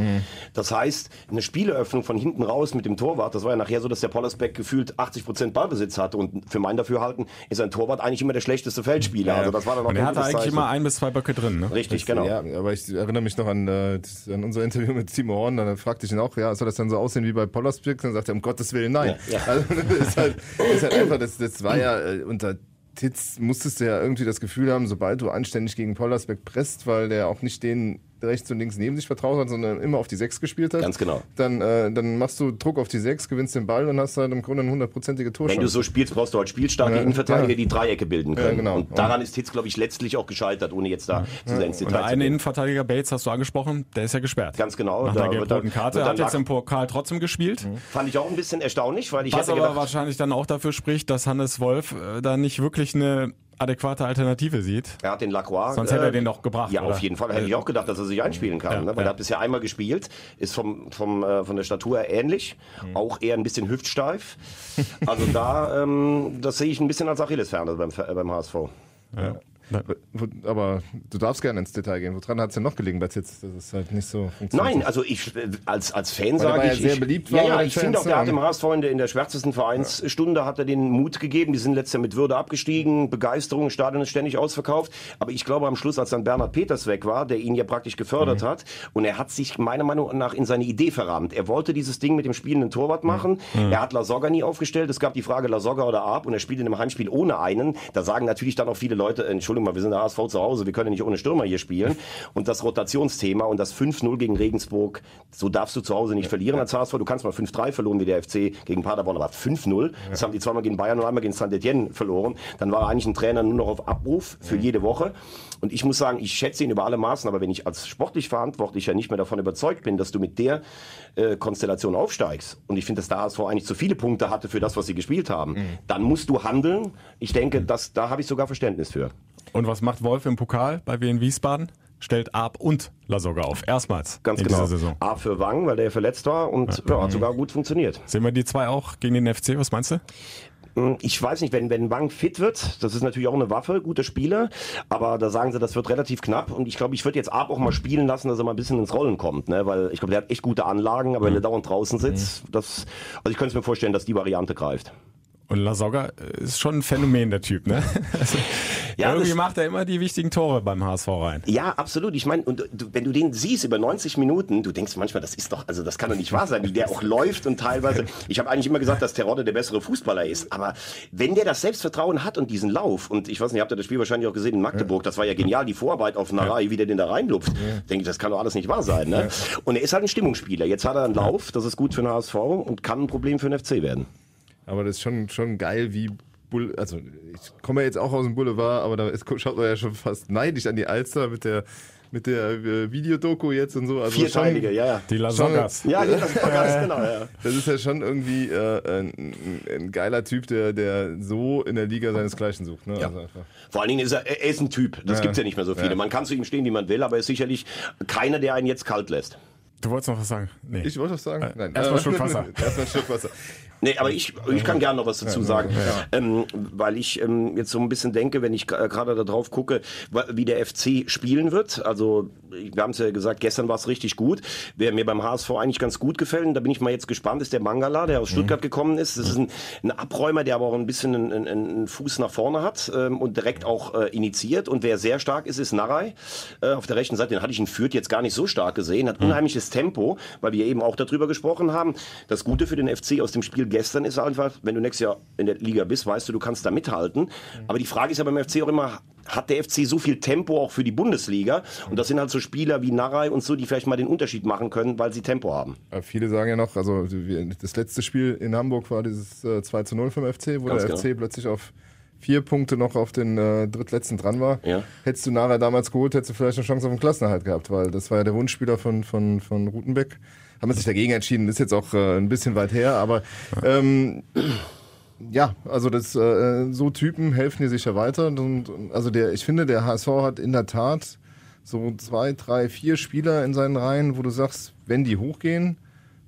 Das heißt, eine Spieleröffnung von hinten raus mit dem Torwart, das war ja nachher so, dass der Pollersbeck gefühlt 80 Prozent Ballbesitz hatte. Und für mein Dafürhalten ist ein Torwart eigentlich immer der schlechteste Feldspieler. Also das war dann auch Und er hatte eigentlich Zeichen. immer ein bis zwei Böcke drin. Ne? Richtig, genau. Ja, aber ich erinnere mich noch an, äh, das- an unser Interview mit Timo Horn, dann fragte ich ihn auch, ja, soll das dann so aussehen wie bei Pollersbeck? Dann sagt er, um Gottes Willen, nein. Ja, ja. Also, das ist halt, das ist halt einfach, das, das war ja äh, unter Titz musstest du ja irgendwie das Gefühl haben, sobald du anständig gegen Pollersbeck presst, weil der auch nicht den rechts und links neben sich vertraut hat, sondern immer auf die Sechs gespielt hat. Ganz genau. Dann, äh, dann machst du Druck auf die Sechs, gewinnst den Ball und hast halt im Grunde eine hundertprozentige Torchance. Wenn du so spielst, brauchst du halt spielstarke Ja, Innenverteidiger, ja. die Dreiecke bilden können. Ja, genau. Und daran ist Hitz, glaube ich, letztlich auch gescheitert, ohne jetzt da zu sehr ins Und Detail der eine gehen. Innenverteidiger Bates hast du angesprochen, der ist ja gesperrt. Ganz genau. Nach da gelb-roten dann- Karte. Hat dann jetzt im Pokal trotzdem gespielt. Fand ich auch ein bisschen erstaunlich, weil ich Was hätte aber gedacht, wahrscheinlich dann auch dafür spricht, dass Hannes Wolf äh, da nicht wirklich eine adäquate Alternative sieht. er hat den Lacroix. Sonst hätte er den doch gebracht, Ja, oder? auf jeden Fall. Hätte ich auch gedacht, dass er sich einspielen kann. Ja, ne? Weil ja. er hat bisher einmal gespielt, ist vom, vom, äh, von der Statur her ähnlich, Mhm. auch eher ein bisschen hüftsteif. Also da, ähm, das sehe ich ein bisschen als Achillesferse beim, äh, beim HSV. Ja. Wo- Aber du darfst gerne ins Detail gehen. Woran hat es denn noch gelegen bei Titz, dass es halt nicht so funktioniert? Nein, also ich als als Fan sage war ja ich, sehr ich, beliebt ja, war ja, den ich finde auch, der hat ja. dem HSV in der, in der schwärzesten Vereinsstunde hat er den Mut gegeben. Die sind letztes Jahr mit Würde abgestiegen, Begeisterung, Stadion ist ständig ausverkauft. Aber ich glaube am Schluss, als dann Bernhard Peters weg war, der ihn ja praktisch gefördert Mhm. hat und er hat sich meiner Meinung nach in seine Idee verrammt. Er wollte dieses Ding mit dem spielenden Torwart machen. Mhm. Er hat Lasogga nie aufgestellt. Es gab die Frage Lasogga oder Ab und er spielt in einem Heimspiel ohne einen. Da sagen natürlich dann auch viele Leute, Entschuldigung, Entschuldigung mal, wir sind der HSV zu Hause, wir können ja nicht ohne Stürmer hier spielen. Und das Rotationsthema und das 5-0 gegen Regensburg, so darfst du zu Hause nicht verlieren als HSV. Du kannst mal 5-3 verloren wie der FC gegen Paderborn, aber 5-0, das haben die zweimal gegen Bayern und einmal gegen Saint-Etienne verloren. Dann war eigentlich ein Trainer nur noch auf Abruf für jede Woche. Und ich muss sagen, ich schätze ihn über alle Maßen, aber wenn ich als sportlich Verantwortlicher nicht mehr davon überzeugt bin, dass du mit der äh, Konstellation aufsteigst, und ich finde, dass der HSV eigentlich zu viele Punkte hatte für das, was sie gespielt haben, dann musst du handeln. Ich denke, dass, da habe ich sogar Verständnis für. Und was macht Wolf im Pokal bei Wien Wiesbaden? Stellt Ab und Lasogga auf. Erstmals Ganz in genau. dieser Saison. A für Wang, weil der verletzt war und ja, hat sogar gut funktioniert. Sehen wir die zwei auch gegen den FC? Was meinst du? Hm, Ich weiß nicht, wenn, wenn Wang fit wird, das ist natürlich auch eine Waffe, guter Spieler, aber da sagen sie, das wird relativ knapp und ich glaube, ich würde jetzt Ab auch mal spielen lassen, dass er mal ein bisschen ins Rollen kommt, ne? weil ich glaube, der hat echt gute Anlagen, aber wenn er dauernd draußen sitzt, das, also ich könnte es mir vorstellen, dass die Variante greift. Und Lasogga ist schon ein Phänomen, der Typ, ne? Also, Ja, irgendwie macht er immer die wichtigen Tore beim HSV rein. Ja, absolut. Ich meine, und du, wenn du den siehst über 90 Minuten, du denkst manchmal, das ist doch, also das kann doch nicht wahr sein, wie der auch läuft und teilweise. Ich habe eigentlich immer gesagt, dass Terodde der bessere Fußballer ist, aber wenn der das Selbstvertrauen hat und diesen Lauf und ich weiß nicht, habt ihr das Spiel wahrscheinlich auch gesehen in Magdeburg, das war ja genial, die Vorarbeit auf Narei, wie der den da reinlupft. Denke ich, das kann doch alles nicht wahr sein, ne? Und er ist halt ein Stimmungsspieler. Jetzt hat er einen Lauf, das ist gut für den HSV und kann ein Problem für den FC werden. Aber das ist schon, schon geil, wie Bull, also ich komme ja jetzt auch aus dem Boulevard, aber da ist, schaut man ja schon fast neidisch an die Alster mit der mit der äh, Videodoku jetzt und so. Also Vierteilige, schon- ja, ja. Die Lasoggas. Ja, das war ganz genau, ja. Das ist ja schon irgendwie äh, ein, ein geiler Typ, der, der so in der Liga seinesgleichen sucht. Ne? Ja. Also. Vor allen Dingen ist er, er ist ein Typ. Das Ja. gibt's ja nicht mehr so viele. Ja. Man kann zu ihm stehen, wie man will, aber er ist sicherlich keiner, der einen jetzt kalt lässt. Du wolltest noch was sagen? Nee. Ich wollte was sagen? Äh, erstmal Äh, Schluck Wasser. Erstmal ein Schluck Wasser. Nee, aber ich, ich kann gerne noch was dazu sagen, ähm, weil ich ähm, jetzt so ein bisschen denke, wenn ich gra- gerade darauf gucke, wie der FC spielen wird. Also wir haben es ja gesagt, gestern war es richtig gut. Wer mir beim HSV eigentlich ganz gut gefällt, und da bin ich mal jetzt gespannt, ist der Mangala, der aus Stuttgart gekommen ist. Das ist ein, ein Abräumer, der aber auch ein bisschen einen, einen, Fuß nach vorne hat ähm, und direkt auch äh, initiiert. Und wer sehr stark ist, ist Narei äh, auf der rechten Seite. Den hatte ich in Fürth jetzt gar nicht so stark gesehen. Hat unheimliches Tempo, weil wir eben auch darüber gesprochen haben. Das Gute für den FC aus dem Spiel gestern ist einfach, wenn du nächstes Jahr in der Liga bist, weißt du, du kannst da mithalten. Aber die Frage ist ja beim FC auch immer, hat der FC so viel Tempo auch für die Bundesliga? Und das sind halt so Spieler wie Narei und so, die vielleicht mal den Unterschied machen können, weil sie Tempo haben. Aber viele sagen ja noch, also das letzte Spiel in Hamburg war dieses äh, 2 zu 0 vom FC, wo Ganz der genau. FC plötzlich auf vier Punkte noch auf den äh, drittletzten dran war. Ja. Hättest du Nara damals geholt, hättest du vielleicht eine Chance auf den Klassenerhalt gehabt, weil das war ja der Wunschspieler von, von, von Rutenbeck. Haben wir sich dagegen entschieden, ist jetzt auch äh, ein bisschen weit her, aber ähm, ja, also das äh, so Typen helfen dir sicher weiter. Und, also der, ich finde, der HSV hat in der Tat so zwei, drei, vier Spieler in seinen Reihen, wo du sagst, wenn die hochgehen,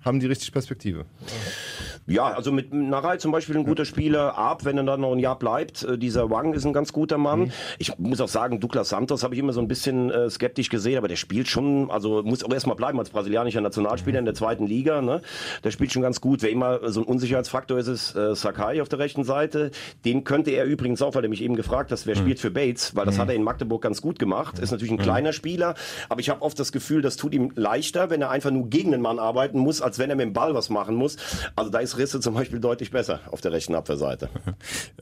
haben die richtig Perspektive. Ja, also mit Narei zum Beispiel ein guter Spieler. Ab, wenn er dann noch ein Jahr bleibt. Äh, dieser Wang ist ein ganz guter Mann. Ich muss auch sagen, Douglas Santos habe ich immer so ein bisschen äh, skeptisch gesehen, aber der spielt schon, also muss auch erstmal bleiben als brasilianischer Nationalspieler in der zweiten Liga. Ne? Der spielt schon ganz gut. Wer immer so ein Unsicherheitsfaktor ist, ist äh, Sakai auf der rechten Seite. Den könnte er übrigens auch, weil er mich eben gefragt hat, wer spielt für Bates, weil das hat er in Magdeburg ganz gut gemacht. Ist natürlich ein kleiner Spieler, aber ich habe oft das Gefühl, das tut ihm leichter, wenn er einfach nur gegen den Mann arbeiten muss, als wenn er mit dem Ball was machen muss. Also da ist Risse zum Beispiel deutlich besser auf der rechten Abwehrseite.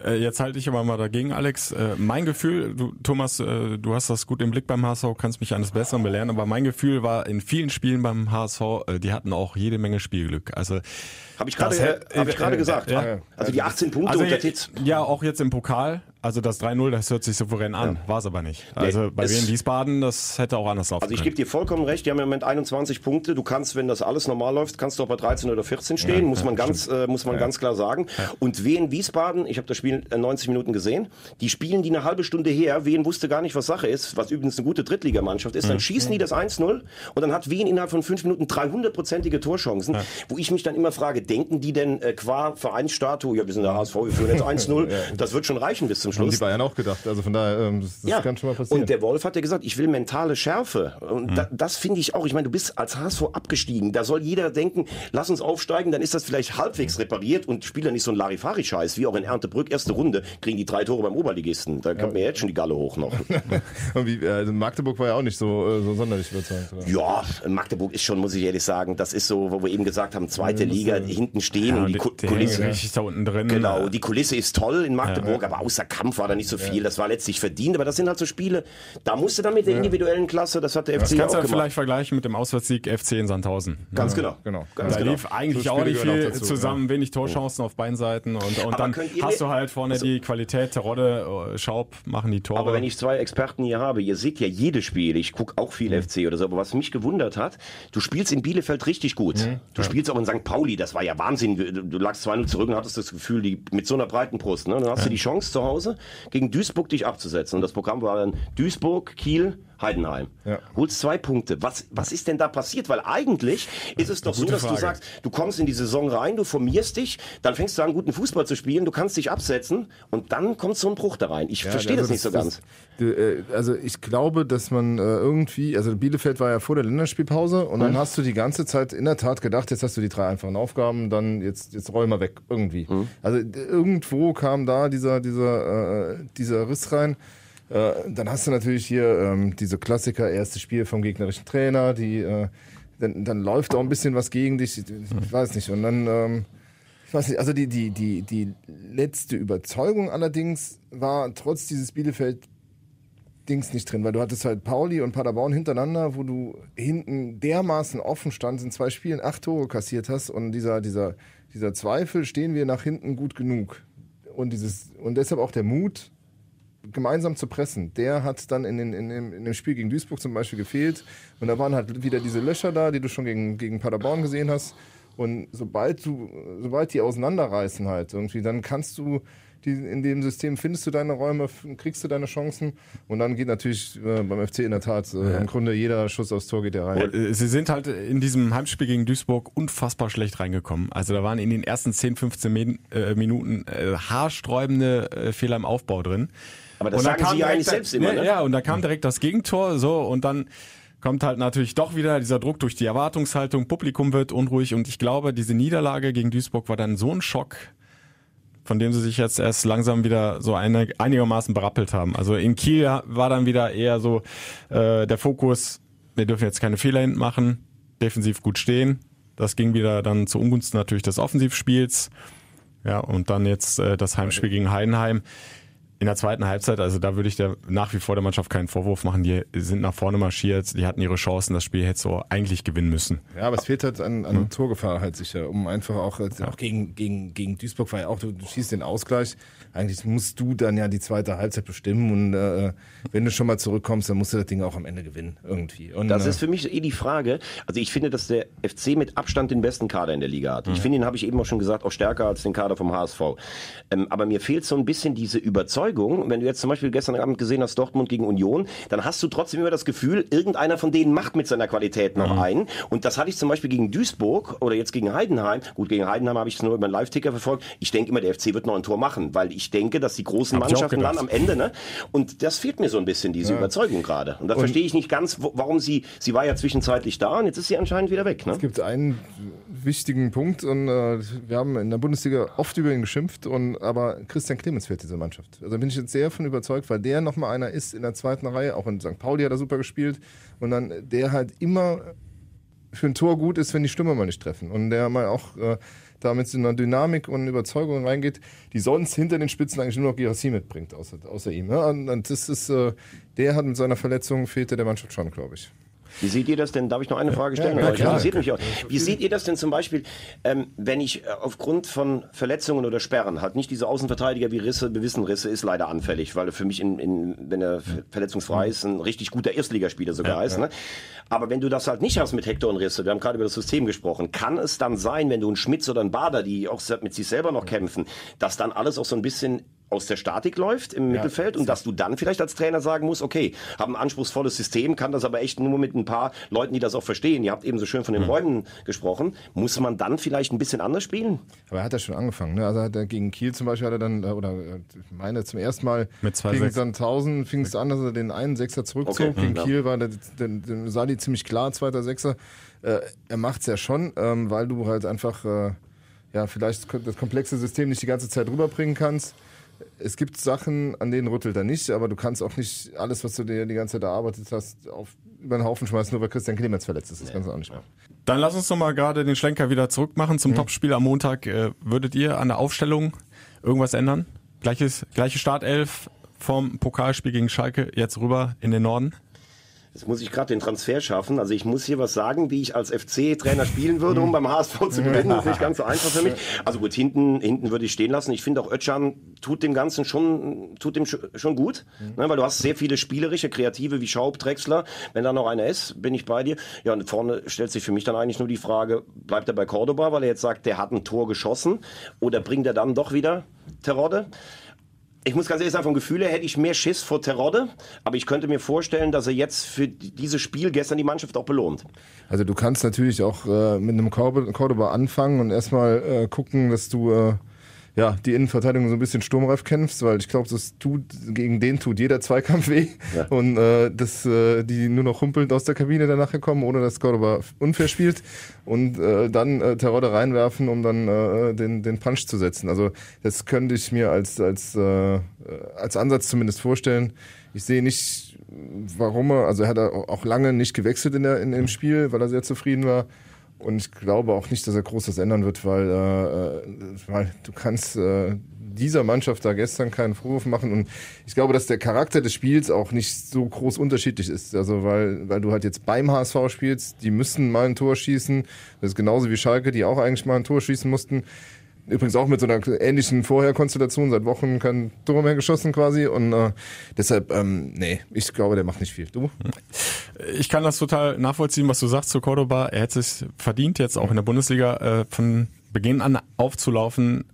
Äh, Jetzt halte ich aber mal dagegen, Alex. Äh, Mein Gefühl, du, Thomas, äh, du hast das gut im Blick beim HSV, kannst mich eines Besseren belehren, aber mein Gefühl war in vielen Spielen beim HSV, die hatten auch jede Menge Spielglück. Also Habe ich gerade äh, hab ich äh, gesagt. ja. Also die 18 Punkte also unter ja, Titz. ja, auch jetzt im Pokal, also das 3-0, das hört sich souverän an, war es aber nicht. Also bei es- Wien Wiesbaden, das hätte auch anders laufen Also ich gebe dir vollkommen recht, die haben im Moment 21 Punkte. Du kannst, wenn das alles normal läuft, kannst du auch bei 13 oder 14 stehen, muss man ganz äh, muss man ganz klar sagen. Und Wien Wiesbaden, ich habe das Spiel äh, 90 Minuten gesehen, die spielen die eine halbe Stunde her. Wien wusste gar nicht, was Sache ist, was übrigens eine gute Drittligamannschaft ist. Dann schießen die das 1-0 und dann hat Wien innerhalb von fünf Minuten 300-prozentige Torchancen, wo ich mich dann immer frage, denken die denn äh, qua Vereinsstatue, ja wir sind der HSV, wir führen jetzt 1-0, das wird schon reichen bis zum Haben die Schluss. Bayern auch gedacht. Also von daher, ähm, das, das kann schon mal passieren. Und der Wolf hat ja gesagt, ich will mentale Schärfe. Und da, das finde ich auch. Ich meine, du bist als HSV abgestiegen. Da soll jeder denken, lass uns aufsteigen, dann ist das vielleicht halbwegs repariert und Spieler nicht so ein Larifari-Scheiß, wie auch in Erntebrück. Erste Runde kriegen die drei Tore beim Oberligisten. Da kommt mir jetzt schon die Galle hoch noch. Und wie, also Magdeburg war ja auch nicht so, äh, so sonderlich überzeugend. oder? ja, Magdeburg ist schon, muss ich ehrlich sagen, das ist so, wo wir eben gesagt haben, zweite Liga, hinten stehen ja, und die die, Ku- die Kulisse. richtig da unten drin. Genau, die Kulisse ist toll in Magdeburg, aber außer Kampf war da nicht so viel, das war letztlich verdient, aber das sind halt so Spiele, da musst du dann mit der individuellen Klasse, das hat der Das FC kannst auch du gemacht. vielleicht vergleichen mit dem Auswärtssieg FC in Sandhausen. Ganz Ja. genau. Genau. Ganz da genau. lief eigentlich So auch nicht viel dazu, zusammen, wenig Torchancen auf beiden Seiten und, und dann hast du halt vorne die Qualität, Terodde, äh, Schaub machen die Tore. Aber wenn ich zwei Experten hier habe, ihr seht ja jedes Spiel, ich gucke auch viel FC oder so, aber was mich gewundert hat, du spielst in Bielefeld richtig gut. Du spielst auch in St. Pauli, das war ja Wahnsinn. Du, lagst 2-0 zurück und hattest das Gefühl, die, mit so einer breiten Brust. Ne? Dann hast du die Chance zu Hause, gegen Duisburg dich abzusetzen. Und das Programm war dann Duisburg, Kiel, Heidenheim. Ja. Holst zwei Punkte. Was, was ist denn da passiert? Weil eigentlich ist es doch so, dass du Frage. sagst, du kommst in die Saison rein, du formierst dich, dann fängst du an, guten Fußball zu spielen, du kannst dich absetzen und dann kommt so ein Bruch da rein. Ich Ja, verstehe also das nicht so ganz. du, äh, also ich glaube, dass man äh, irgendwie, also Bielefeld war ja vor der Länderspielpause und Mhm. dann hast du die ganze Zeit in der Tat gedacht, jetzt hast du die drei einfachen Aufgaben, dann jetzt, jetzt roll mal weg, irgendwie. Mhm. Also irgendwo kam da dieser, dieser, äh, dieser Riss rein. Äh, dann hast du natürlich hier ähm, diese Klassiker, erstes Spiel vom gegnerischen Trainer, die äh, dann, dann läuft auch ein bisschen was gegen dich, ich, ich weiß nicht. Und dann ähm, ich weiß nicht, also die, die, die, die letzte Überzeugung allerdings war trotz dieses Bielefeld Dings nicht drin, weil du hattest halt Pauli und Paderborn hintereinander, wo du hinten dermaßen offen standst, in zwei Spielen acht Tore kassiert hast und dieser, dieser, dieser Zweifel, stehen wir nach hinten gut genug. Und dieses, und deshalb auch der Mut, gemeinsam zu pressen, der hat dann in, den, in, dem, in dem Spiel gegen Duisburg zum Beispiel gefehlt. Und da waren halt wieder diese Löcher da, die du schon gegen, gegen Paderborn gesehen hast. Und sobald du, sobald die auseinanderreißen halt irgendwie, dann kannst du die, in dem System findest du deine Räume, kriegst du deine Chancen und dann geht natürlich äh, beim FC in der Tat äh, im Grunde jeder Schuss aufs Tor geht ja rein. Äh, Sie sind halt in diesem Heimspiel gegen Duisburg unfassbar schlecht reingekommen. Also da waren in den ersten 10, 15 Min äh, Minuten äh, haarsträubende äh, Fehler im Aufbau drin. Aber das Und sagen Sie ja eigentlich selbst immer, ne? Ja, und da kam direkt das Gegentor, so, und dann kommt halt natürlich doch wieder dieser Druck durch die Erwartungshaltung, Publikum wird unruhig und ich glaube, diese Niederlage gegen Duisburg war dann so ein Schock, von dem sie sich jetzt erst langsam wieder so eine, einigermaßen berappelt haben. Also in Kiel war dann wieder eher so äh, der Fokus, wir dürfen jetzt keine Fehler hinten machen, defensiv gut stehen. Das ging wieder dann zu Ungunsten natürlich des Offensivspiels. Ja, und dann jetzt äh, das Heimspiel gegen Heidenheim. In der zweiten Halbzeit, also da würde ich der, nach wie vor der Mannschaft keinen Vorwurf machen. Die sind nach vorne marschiert, die hatten ihre Chancen, das Spiel hätte so eigentlich gewinnen müssen. Ja, aber es fehlt halt an, an Torgefahr halt sicher, um einfach auch, äh, auch gegen, gegen, gegen Duisburg war ja auch, du, du schießt den Ausgleich. Eigentlich musst du dann ja die zweite Halbzeit bestimmen und äh, wenn du schon mal zurückkommst, dann musst du das Ding auch am Ende gewinnen, irgendwie. Und, Das äh, ist für mich eh die Frage. Also ich finde, dass der FC mit Abstand den besten Kader in der Liga hat. Ich finde, den habe ich eben auch schon gesagt, auch stärker als den Kader vom HSV. Ähm, aber mir fehlt so ein bisschen diese Überzeugung. Wenn du jetzt zum Beispiel gestern Abend gesehen hast, Dortmund gegen Union, dann hast du trotzdem immer das Gefühl, irgendeiner von denen macht mit seiner Qualität noch einen. Und das hatte ich zum Beispiel gegen Duisburg oder jetzt gegen Heidenheim. Gut, gegen Heidenheim habe ich es nur über den Live-Ticker verfolgt. Ich denke immer, der FC wird noch ein Tor machen, weil ich denke, dass die großen Hab Mannschaften dann am Ende, ne? Und das fehlt mir so ein bisschen, diese Überzeugung gerade. Und da verstehe ich nicht ganz, wo, warum sie, sie war ja zwischenzeitlich da und jetzt ist sie anscheinend wieder weg, ne? Es gibt einen wichtigen Punkt und äh, wir haben in der Bundesliga oft über ihn geschimpft, und, aber Christian Clemens fehlt diese Mannschaft. Also bin ich jetzt sehr von überzeugt, weil der nochmal einer ist in der zweiten Reihe, auch in St. Pauli hat er super gespielt und dann der halt immer für ein Tor gut ist, wenn die Stürmer mal nicht treffen und der mal auch äh, da mit so einer Dynamik und Überzeugung reingeht, die sonst hinter den Spitzen eigentlich nur noch Girassi mitbringt, außer, außer ihm. Und, und das ist, äh, der hat mit seiner Verletzung fehlte der Mannschaft schon, glaube ich. Wie seht ihr das denn? Darf ich noch eine Frage stellen? Ja, klar. interessiert mich auch. Wie seht ihr das denn zum Beispiel, ähm, wenn ich äh, aufgrund von Verletzungen oder Sperren halt nicht diese Außenverteidiger wie Risse, wir wissen, Risse ist leider anfällig, weil er für mich, in, in, wenn er ver- verletzungsfrei ist, ein richtig guter Erstligaspieler sogar ist. Ne? Aber wenn du das halt nicht hast mit Hector und Risse, wir haben gerade über das System gesprochen, kann es dann sein, wenn du einen Schmitz oder einen Bader, die auch mit sich selber noch kämpfen, dass dann alles auch so ein bisschen aus der Statik läuft im Mittelfeld und dass du dann vielleicht als Trainer sagen musst, okay, habe ein anspruchsvolles System, kann das aber echt nur mit ein paar Leuten, die das auch verstehen. Ihr habt eben so schön von den Räumen gesprochen. Muss man dann vielleicht ein bisschen anders spielen? Aber er hat ja schon angefangen. Ne? Also hat er gegen Kiel zum Beispiel hat er dann, äh, oder äh, ich meine zum ersten Mal Mit zwei gegen. Sandhausen fing es an, dass er den einen Sechser zurückzog. Okay, Gegen ja. Kiel war der, der, der Sadi ziemlich klar, zweiter Sechser. Äh, er macht's ja schon, ähm, weil du halt einfach äh, ja vielleicht das komplexe System nicht die ganze Zeit rüberbringen kannst. Es gibt Sachen, an denen rüttelt er nicht, aber du kannst auch nicht alles, was du dir die ganze Zeit erarbeitet hast, auf über den Haufen schmeißen, nur weil Christian Clemens verletzt ist. Das kannst du auch nicht machen. Dann lass uns doch mal gerade den Schlenker wieder zurück machen zum Topspiel am Montag. Äh, würdet ihr an der Aufstellung irgendwas ändern? gleiches, gleiche Startelf vom Pokalspiel gegen Schalke jetzt rüber in den Norden? Jetzt muss ich gerade den Transfer schaffen. Also ich muss hier was sagen, wie ich als FC-Trainer spielen würde, um beim HSV zu gewinnen. Das ist nicht ganz so einfach für mich. Also gut, hinten, hinten würde ich stehen lassen. Ich finde auch Özcan tut dem Ganzen schon, tut dem sch- schon gut. Ne, weil du hast sehr viele spielerische, kreative wie Schaub, Drexler. Wenn da noch einer ist, bin ich bei dir. Ja, und vorne stellt sich für mich dann eigentlich nur die Frage, bleibt er bei Cordoba, weil er jetzt sagt, der hat ein Tor geschossen? Oder bringt er dann doch wieder Terodde? Ich muss ganz ehrlich sagen, vom Gefühl her hätte ich mehr Schiss vor Terodde, aber ich könnte mir vorstellen, dass er jetzt für dieses Spiel gestern die Mannschaft auch belohnt. Also du kannst natürlich auch äh, mit einem Cordoba anfangen und erstmal äh, gucken, dass du äh, ja, die Innenverteidigung so ein bisschen sturmreif kämpfst, weil ich glaube, das tut, gegen den tut jeder Zweikampf weh. Ja. Und äh, dass äh, die nur noch humpelnd aus der Kabine danach kommen, ohne dass Cordoba unfair spielt. Und äh, dann äh, Terodde reinwerfen, um dann äh, den, den Punch zu setzen. Also das könnte ich mir als, als, äh, als Ansatz zumindest vorstellen. Ich sehe nicht, warum er, also er hat auch lange nicht gewechselt in, der, in dem Spiel, weil er sehr zufrieden war. Und ich glaube auch nicht, dass er groß das ändern wird, weil, äh, weil du kannst äh, dieser Mannschaft da gestern keinen Vorwurf machen. Und ich glaube, dass der Charakter des Spiels auch nicht so groß unterschiedlich ist. Also weil, weil du halt jetzt beim HSV spielst, die müssen mal ein Tor schießen. Das ist genauso wie Schalke, die auch eigentlich mal ein Tor schießen mussten. Übrigens auch mit so einer ähnlichen Vorherkonstellation, seit Wochen kein Tor mehr geschossen quasi. Und äh, deshalb, ähm, nee, ich glaube, der macht nicht viel. Du? Ich kann das total nachvollziehen, was du sagst zu Cordoba. Er hätte es verdient, jetzt auch in der Bundesliga äh, von Beginn an aufzulaufen.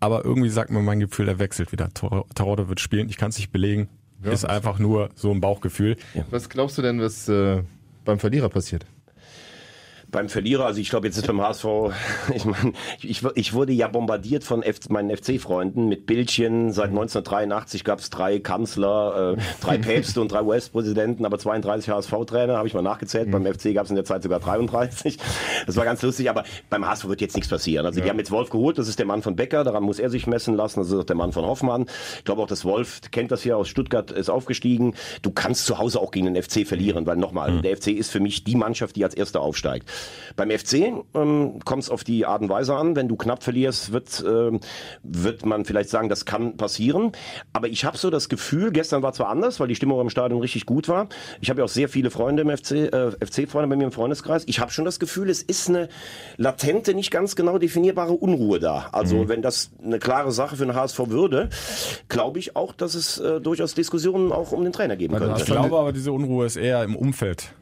Aber irgendwie sagt mir mein Gefühl, er wechselt wieder. Tor- wird spielen. Ich kann es nicht belegen. Ja. Ist einfach nur so ein Bauchgefühl. Was glaubst du denn, was äh, beim Verlierer passiert? Beim Verlierer, also ich glaube, jetzt ist beim HSV, ich meine, ich, ich wurde ja bombardiert von F meinen FC-Freunden mit Bildchen. Seit 1983 gab es drei Kanzler, äh, drei Päpste und drei US-Präsidenten, aber 32 HSV-Trainer, habe ich mal nachgezählt. Beim FC gab es in der Zeit sogar 33. Das war ganz lustig, aber beim HSV wird jetzt nichts passieren. Also die haben jetzt Wolf geholt, das ist der Mann von Becker, daran muss er sich messen lassen, das ist auch der Mann von Hoffmann. Ich glaube auch, dass Wolf kennt das hier aus Stuttgart, ist aufgestiegen. Du kannst zu Hause auch gegen den FC verlieren, weil nochmal, der FC ist für mich die Mannschaft, die als Erster aufsteigt. Beim FC ähm, kommt es auf die Art und Weise an. Wenn du knapp verlierst, wird, ähm, wird man vielleicht sagen, das kann passieren. Aber ich habe so das Gefühl, gestern war zwar anders, weil die Stimmung im Stadion richtig gut war. Ich habe ja auch sehr viele Freunde im FC, äh, FC-Freunde bei mir im Freundeskreis. Ich habe schon das Gefühl, es ist eine latente, nicht ganz genau definierbare Unruhe da. Also wenn das eine klare Sache für den HSV würde, glaube ich auch, dass es äh, durchaus Diskussionen auch um den Trainer geben du könnte. Ich glaube aber, diese Unruhe ist eher im Umfeld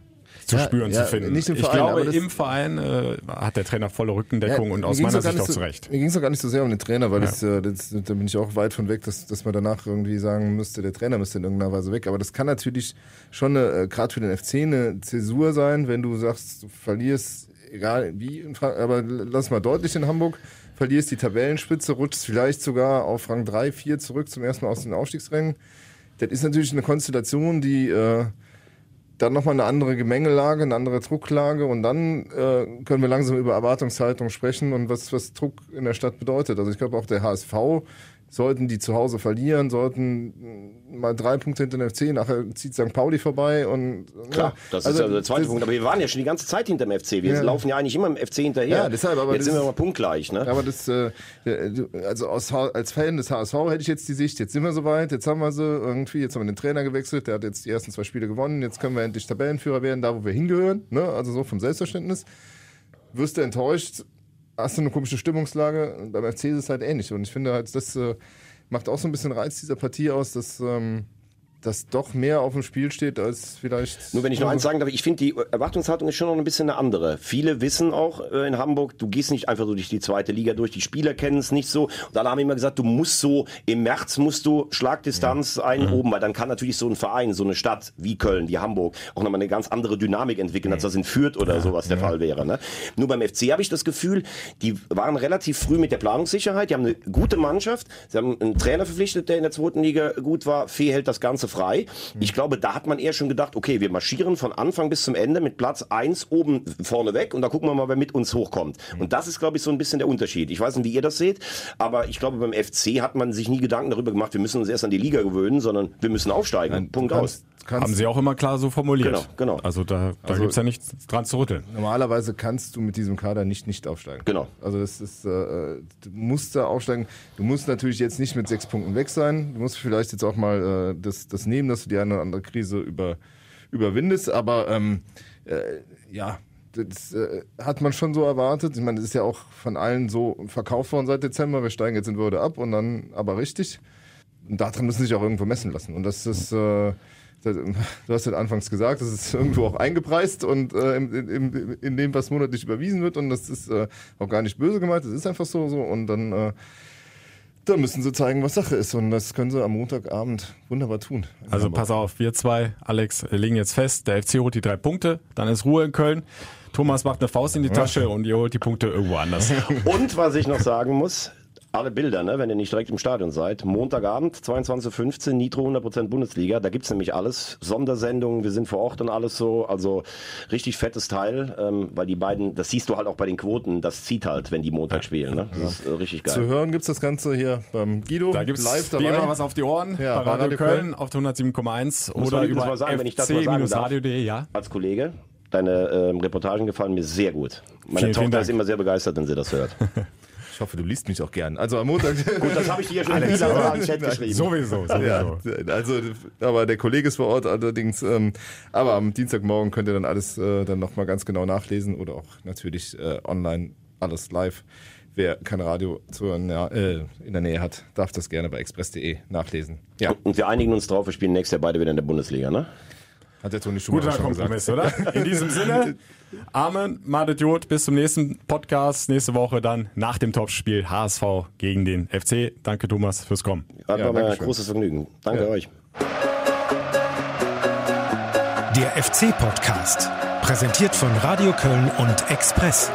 zu Ja, spüren, ja, zu finden. nicht im ich Verein, aber glaube, im Verein äh, hat der Trainer volle Rückendeckung und mir aus meiner Sicht auch nicht so- zurecht. Mir ging es doch gar nicht so sehr um den Trainer, weil das, äh, das, da bin ich auch weit von weg, dass, dass man danach irgendwie sagen müsste, der Trainer müsste in irgendeiner Weise weg. Aber das kann natürlich schon äh, gerade für den FC eine Zäsur sein, wenn du sagst, du verlierst, egal wie, aber lass mal deutlich in Hamburg, verlierst die Tabellenspitze, rutschst vielleicht sogar auf Rang 3, 4 zurück zum ersten Mal aus den Aufstiegsrennen. Das ist natürlich eine Konstellation, die äh, dann nochmal eine andere Gemengelage, eine andere Drucklage und dann äh, können wir langsam über Erwartungshaltung sprechen und was, was Druck in der Stadt bedeutet. Also ich glaube auch der HSV, sollten die zu Hause verlieren, sollten mh, mal drei Punkte hinter den FC, nachher zieht St. Pauli vorbei und Klar, das ist ja der zweite Punkt. Aber wir waren ja schon die ganze Zeit hinterm FC. Wir Ja. laufen ja eigentlich immer im FC hinterher. Ja, deshalb, aber Jetzt das- sind wir mal punktgleich. Ne? Aber das, äh, du- also aus, als Fan des HSV hätte ich jetzt die Sicht, jetzt sind wir soweit, jetzt haben wir sie irgendwie, jetzt haben wir den Trainer gewechselt, der hat jetzt die ersten zwei Spiele gewonnen, jetzt können wir endlich Tabellenführer werden, da wo wir hingehören, ne? also so vom Selbstverständnis. Wirst du enttäuscht, hast du eine komische Stimmungslage, beim FC ist es halt ähnlich. Und ich finde halt, das äh, macht auch so ein bisschen Reiz dieser Partie aus, dass, ähm, dass doch mehr auf dem Spiel steht, als vielleicht... Nur wenn ich noch eins sagen darf, ich finde, die Erwartungshaltung ist schon noch ein bisschen eine andere. Viele wissen auch äh, in Hamburg, du gehst nicht einfach so durch die zweite Liga durch, die Spieler kennen es nicht so. Und alle haben immer gesagt, du musst so, im März musst du Schlagdistanz ein oben, weil dann kann natürlich so ein Verein, so eine Stadt wie Köln, wie Hamburg, auch nochmal eine ganz andere Dynamik entwickeln, als das in Fürth oder sowas der Fall wäre. Ne? Nur beim FC habe ich das Gefühl, die waren relativ früh mit der Planungssicherheit, die haben eine gute Mannschaft, sie haben einen Trainer verpflichtet, der in der zweiten Liga gut war, Fee hält das Ganze frei. Ich glaube, da hat man eher schon gedacht, okay, wir marschieren von Anfang bis zum Ende mit Platz eins oben vorne weg und da gucken wir mal, wer mit uns hochkommt. Und das ist, glaube ich, so ein bisschen der Unterschied. Ich weiß nicht, wie ihr das seht, aber ich glaube, beim FC hat man sich nie Gedanken darüber gemacht, wir müssen uns erst an die Liga gewöhnen, sondern wir müssen aufsteigen. Punkt aus. Haben sie auch immer klar so formuliert. Genau, genau. Also da, da Also- gibt's ja nichts dran zu rütteln. Normalerweise kannst du mit diesem Kader nicht nicht aufsteigen. Genau. Also das ist, äh, du musst da aufsteigen. Du musst natürlich jetzt nicht mit sechs Punkten weg sein. Du musst vielleicht jetzt auch mal äh, das, das nehmen, dass du die eine oder andere Krise über, überwindest. Aber ähm, äh, ja, das äh, hat man schon so erwartet. Ich meine, das ist ja auch von allen so verkauft worden seit Dezember. Wir steigen jetzt in Würde ab und dann aber richtig. Und daran müssen sich auch irgendwo messen lassen. Und das ist, äh, du hast ja anfangs gesagt, das ist irgendwo auch eingepreist und äh, in, in, in dem, was monatlich überwiesen wird. Und das ist äh, auch gar nicht böse gemeint, das ist einfach so. so. Und dann, äh, dann müssen sie zeigen, was Sache ist. Und das können sie am Montagabend wunderbar tun. Also pass auf, wir zwei, Alex, legen jetzt fest, der FC holt die drei Punkte, dann ist Ruhe in Köln. Thomas macht eine Faust in die Tasche und ihr holt die Punkte irgendwo anders. Und was ich noch sagen muss, alle Bilder, ne, wenn ihr nicht direkt im Stadion seid. Montagabend, 22.15 Nitro 100% Bundesliga. Da gibt's nämlich alles. Sondersendungen, wir sind vor Ort und alles so. Also richtig fettes Teil, ähm, weil die beiden, das siehst du halt auch bei den Quoten, das zieht halt, wenn die Montag spielen. Ne? Das ist äh, richtig geil. Zu hören gibt's das Ganze hier beim Guido. Da gibt's live dabei. immer was auf die Ohren Ja, bei Radio Köln auf der 107,1 Muss oder über mal sagen, wenn ich das mal sagen darf. fc-radio.de, ja. Als Kollege, deine ähm, Reportagen gefallen mir sehr gut. Meine Vielen, vielen Tochter Dank. ist immer sehr begeistert, wenn sie das hört. Ich hoffe, du liest mich auch gern. Also am Montag. Gut, das habe ich dir ja schon Alles wieder klar. im Chat geschrieben. Sowieso, sowieso. Ja, also, aber der Kollege ist vor Ort allerdings. Ähm, aber am Dienstagmorgen könnt ihr dann alles äh, dann nochmal ganz genau nachlesen oder auch natürlich äh, online alles live. Wer kein Radio zu, na, äh, in der Nähe hat, darf das gerne bei express.de nachlesen. Ja, Und wir einigen uns drauf, wir spielen nächstes Jahr beide wieder in der Bundesliga, ne? hat der Toni Schumacher Guter schon Kompromiss, gesagt. oder? In diesem Sinne, Amen, Madet Jod, bis zum nächsten Podcast. Nächste Woche dann nach dem Topspiel HSV gegen den FC. Danke, Thomas, fürs Kommen. Hat Ja, ein großes Vergnügen. Danke Ja. euch. Der FC-Podcast. Präsentiert von Radio Köln und Express.